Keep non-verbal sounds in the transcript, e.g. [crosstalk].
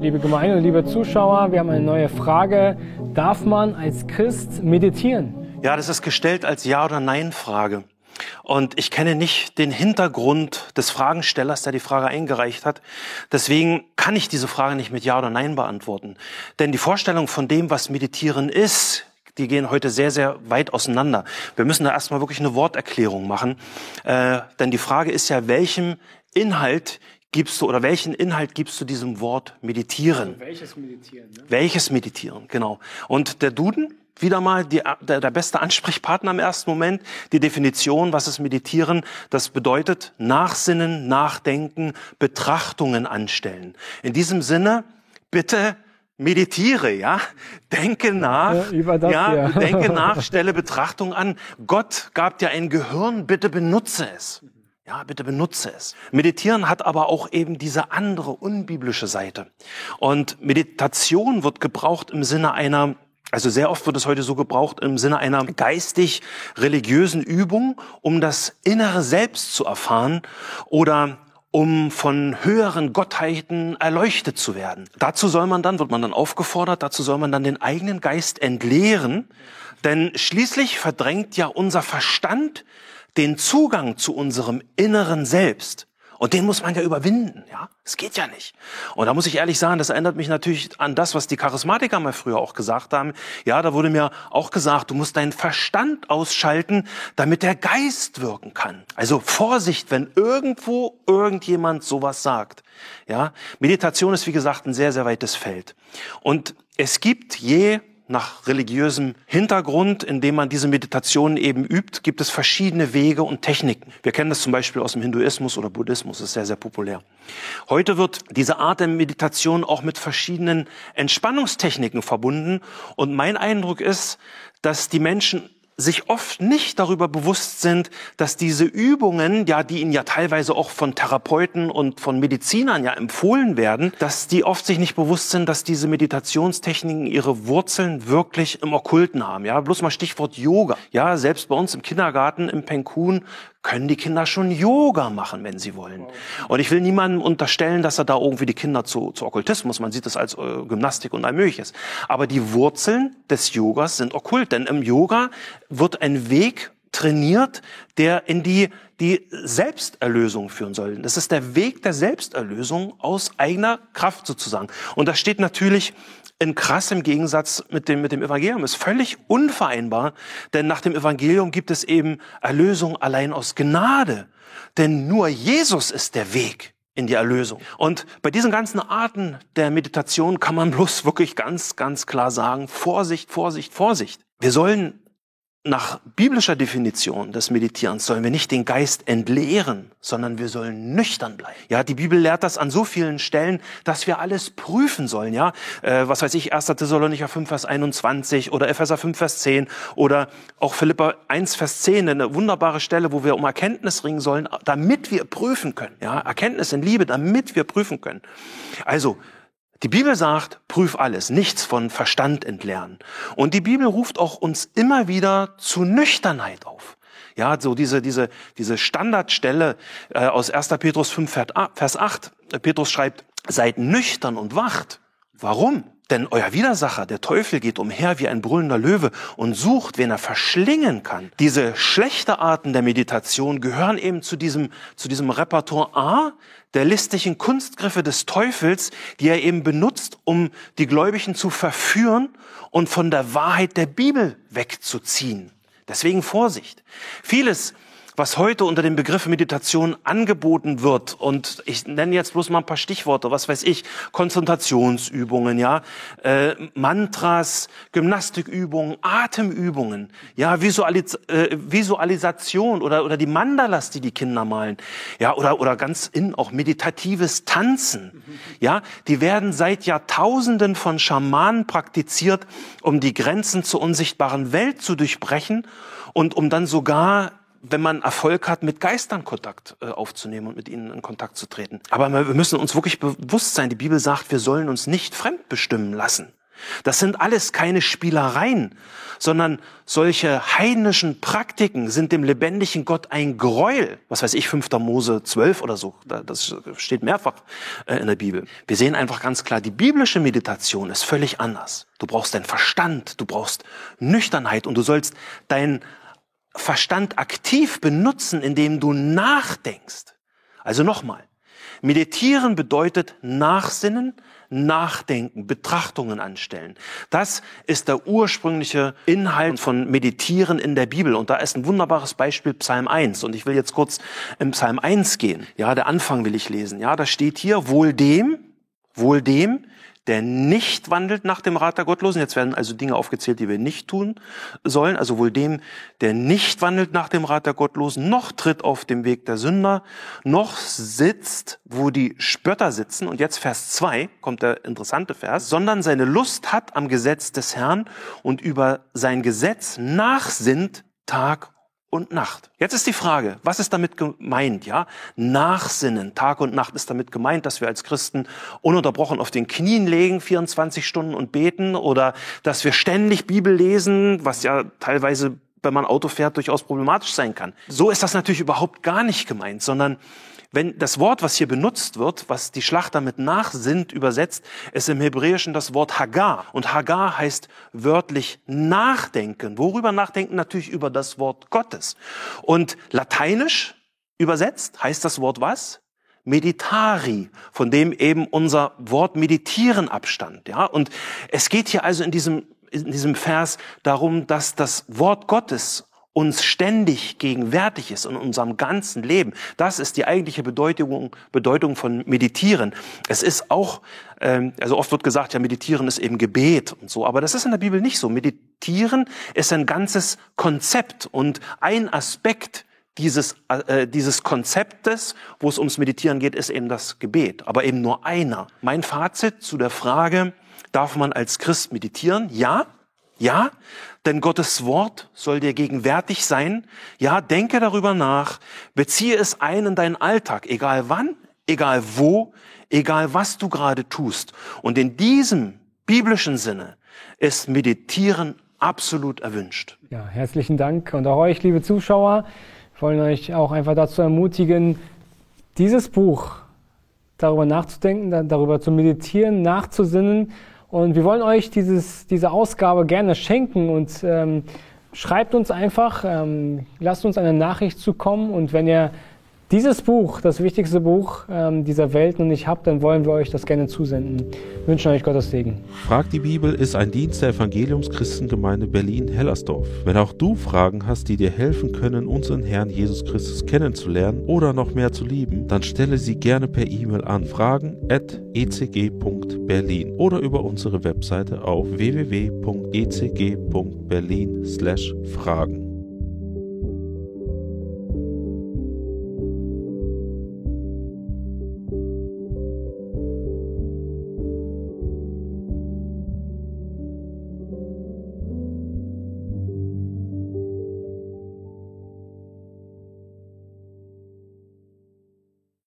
Liebe Gemeinde, liebe Zuschauer, wir haben eine neue Frage. Darf man als Christ meditieren? Ja, das ist gestellt als Ja- oder Nein-Frage. Und ich kenne nicht den Hintergrund des Fragenstellers, der die Frage eingereicht hat. Deswegen kann ich diese Frage nicht mit Ja oder Nein beantworten. Denn die Vorstellung von dem, was Meditieren ist, die gehen heute sehr, sehr weit auseinander. Wir müssen da erstmal wirklich eine Worterklärung machen. Äh, denn die Frage ist ja, welchem Inhalt gibst du oder welchen Inhalt gibst du diesem Wort meditieren? Also welches Meditieren? Ne? Welches meditieren, genau. Und der Duden, wieder mal die, der, der beste Ansprechpartner im ersten Moment, die Definition, was ist meditieren, das bedeutet nachsinnen, nachdenken, Betrachtungen anstellen. In diesem Sinne, bitte meditiere, ja, denke nach, Ja, über das ja, hier. denke nach, [laughs] stelle Betrachtung an. Gott gab dir ein Gehirn, bitte benutze es. Ja, bitte benutze es. Meditieren hat aber auch eben diese andere unbiblische Seite. Und Meditation wird gebraucht im Sinne einer also sehr oft wird es heute so gebraucht im Sinne einer geistig-religiösen Übung, um das innere Selbst zu erfahren oder um von höheren Gottheiten erleuchtet zu werden. Dazu soll man dann, wird man dann aufgefordert, dazu soll man dann den eigenen Geist entleeren, denn schließlich verdrängt ja unser Verstand den Zugang zu unserem inneren Selbst. Und den muss man ja überwinden, ja. Es geht ja nicht. Und da muss ich ehrlich sagen, das erinnert mich natürlich an das, was die Charismatiker mal früher auch gesagt haben. Ja, da wurde mir auch gesagt, du musst deinen Verstand ausschalten, damit der Geist wirken kann. Also Vorsicht, wenn irgendwo irgendjemand sowas sagt. Ja, Meditation ist wie gesagt ein sehr, sehr weites Feld. Und es gibt je nach religiösem Hintergrund, in dem man diese Meditation eben übt, gibt es verschiedene Wege und Techniken. Wir kennen das zum Beispiel aus dem Hinduismus oder Buddhismus, das ist sehr, sehr populär. Heute wird diese Art der Meditation auch mit verschiedenen Entspannungstechniken verbunden und mein Eindruck ist, dass die Menschen sich oft nicht darüber bewusst sind, dass diese Übungen, ja, die ihnen ja teilweise auch von Therapeuten und von Medizinern ja empfohlen werden, dass die oft sich nicht bewusst sind, dass diese Meditationstechniken ihre Wurzeln wirklich im Okkulten haben. Ja, bloß mal Stichwort Yoga. Ja, selbst bei uns im Kindergarten im Penkun können die Kinder schon Yoga machen, wenn sie wollen. Und ich will niemandem unterstellen, dass er da irgendwie die Kinder zu, zu Okkultismus, man sieht das als äh, Gymnastik und all mögliches. Aber die Wurzeln des Yogas sind okkult, denn im Yoga wird ein Weg trainiert, der in die, die Selbsterlösung führen soll. Das ist der Weg der Selbsterlösung aus eigener Kraft sozusagen. Und das steht natürlich in krassem Gegensatz mit dem, mit dem Evangelium. Ist völlig unvereinbar, denn nach dem Evangelium gibt es eben Erlösung allein aus Gnade. Denn nur Jesus ist der Weg in die Erlösung. Und bei diesen ganzen Arten der Meditation kann man bloß wirklich ganz, ganz klar sagen, Vorsicht, Vorsicht, Vorsicht. Wir sollen nach biblischer Definition des Meditierens sollen wir nicht den Geist entleeren, sondern wir sollen nüchtern bleiben. Ja, die Bibel lehrt das an so vielen Stellen, dass wir alles prüfen sollen. Ja, äh, was weiß ich, 1. Thessalonicher 5, Vers 21 oder Epheser 5, Vers 10 oder auch Philippa 1, Vers 10, eine wunderbare Stelle, wo wir um Erkenntnis ringen sollen, damit wir prüfen können. Ja, Erkenntnis in Liebe, damit wir prüfen können. Also, die Bibel sagt, prüf alles, nichts von Verstand entlernen. Und die Bibel ruft auch uns immer wieder zu Nüchternheit auf. Ja, so diese, diese, diese Standardstelle äh, aus 1. Petrus 5, Vers 8. Petrus schreibt, seid nüchtern und wacht. Warum? Denn euer Widersacher, der Teufel, geht umher wie ein brüllender Löwe und sucht, wen er verschlingen kann. Diese schlechte Arten der Meditation gehören eben zu diesem, zu diesem Repertoire A der listigen Kunstgriffe des Teufels, die er eben benutzt, um die Gläubigen zu verführen und von der Wahrheit der Bibel wegzuziehen. Deswegen Vorsicht. Vieles was heute unter dem Begriff Meditation angeboten wird. Und ich nenne jetzt bloß mal ein paar Stichworte, was weiß ich, Konzentrationsübungen, ja, äh, Mantras, Gymnastikübungen, Atemübungen, ja, Visualis äh, Visualisation oder, oder die Mandalas, die die Kinder malen, ja, oder, oder ganz in auch meditatives Tanzen, ja, die werden seit Jahrtausenden von Schamanen praktiziert, um die Grenzen zur unsichtbaren Welt zu durchbrechen und um dann sogar wenn man Erfolg hat, mit Geistern Kontakt äh, aufzunehmen und mit ihnen in Kontakt zu treten. Aber wir müssen uns wirklich bewusst sein, die Bibel sagt, wir sollen uns nicht fremdbestimmen lassen. Das sind alles keine Spielereien, sondern solche heidnischen Praktiken sind dem lebendigen Gott ein Gräuel. Was weiß ich, 5. Mose 12 oder so, das steht mehrfach äh, in der Bibel. Wir sehen einfach ganz klar, die biblische Meditation ist völlig anders. Du brauchst deinen Verstand, du brauchst Nüchternheit und du sollst deinen Verstand aktiv benutzen, indem du nachdenkst. Also nochmal, meditieren bedeutet nachsinnen, nachdenken, Betrachtungen anstellen. Das ist der ursprüngliche Inhalt von Meditieren in der Bibel. Und da ist ein wunderbares Beispiel Psalm 1. Und ich will jetzt kurz im Psalm 1 gehen. Ja, der Anfang will ich lesen. Ja, da steht hier, wohl dem, wohl dem, der nicht wandelt nach dem Rat der Gottlosen. Jetzt werden also Dinge aufgezählt, die wir nicht tun sollen. Also wohl dem, der nicht wandelt nach dem Rat der Gottlosen, noch tritt auf dem Weg der Sünder, noch sitzt, wo die Spötter sitzen. Und jetzt Vers 2 kommt der interessante Vers, sondern seine Lust hat am Gesetz des Herrn und über sein Gesetz nachsinnt Tag und Nacht. Jetzt ist die Frage, was ist damit gemeint, ja? Nachsinnen, Tag und Nacht ist damit gemeint, dass wir als Christen ununterbrochen auf den Knien legen, 24 Stunden und beten oder dass wir ständig Bibel lesen, was ja teilweise, wenn man Auto fährt, durchaus problematisch sein kann. So ist das natürlich überhaupt gar nicht gemeint, sondern wenn das Wort, was hier benutzt wird, was die Schlachter mit Nachsind übersetzt, ist im Hebräischen das Wort Hagar. Und Hagar heißt wörtlich nachdenken. Worüber nachdenken? Natürlich über das Wort Gottes. Und lateinisch übersetzt heißt das Wort was? Meditari, von dem eben unser Wort meditieren abstand, ja. Und es geht hier also in diesem, in diesem Vers darum, dass das Wort Gottes uns ständig gegenwärtig ist in unserem ganzen Leben. Das ist die eigentliche Bedeutung, Bedeutung von Meditieren. Es ist auch, ähm, also oft wird gesagt, ja, Meditieren ist eben Gebet und so, aber das ist in der Bibel nicht so. Meditieren ist ein ganzes Konzept und ein Aspekt dieses, äh, dieses Konzeptes, wo es ums Meditieren geht, ist eben das Gebet, aber eben nur einer. Mein Fazit zu der Frage, darf man als Christ meditieren? Ja, ja, denn Gottes Wort soll dir gegenwärtig sein. Ja, denke darüber nach, beziehe es ein in deinen Alltag, egal wann, egal wo, egal was du gerade tust. Und in diesem biblischen Sinne ist Meditieren absolut erwünscht. Ja, herzlichen Dank. Und auch euch, liebe Zuschauer, wollen euch auch einfach dazu ermutigen, dieses Buch darüber nachzudenken, darüber zu meditieren, nachzusinnen und wir wollen euch dieses, diese Ausgabe gerne schenken und ähm, schreibt uns einfach, ähm, lasst uns eine Nachricht zukommen und wenn ihr dieses Buch, das wichtigste Buch ähm, dieser Welt noch nicht habt, dann wollen wir euch das gerne zusenden. Wir wünschen euch Gottes Segen. Frag die Bibel ist ein Dienst der Evangeliumschristengemeinde Berlin-Hellersdorf. Wenn auch du Fragen hast, die dir helfen können, unseren Herrn Jesus Christus kennenzulernen oder noch mehr zu lieben, dann stelle sie gerne per E-Mail an fragen.ecg.berlin oder über unsere Webseite auf www.ecg.berlin/fragen.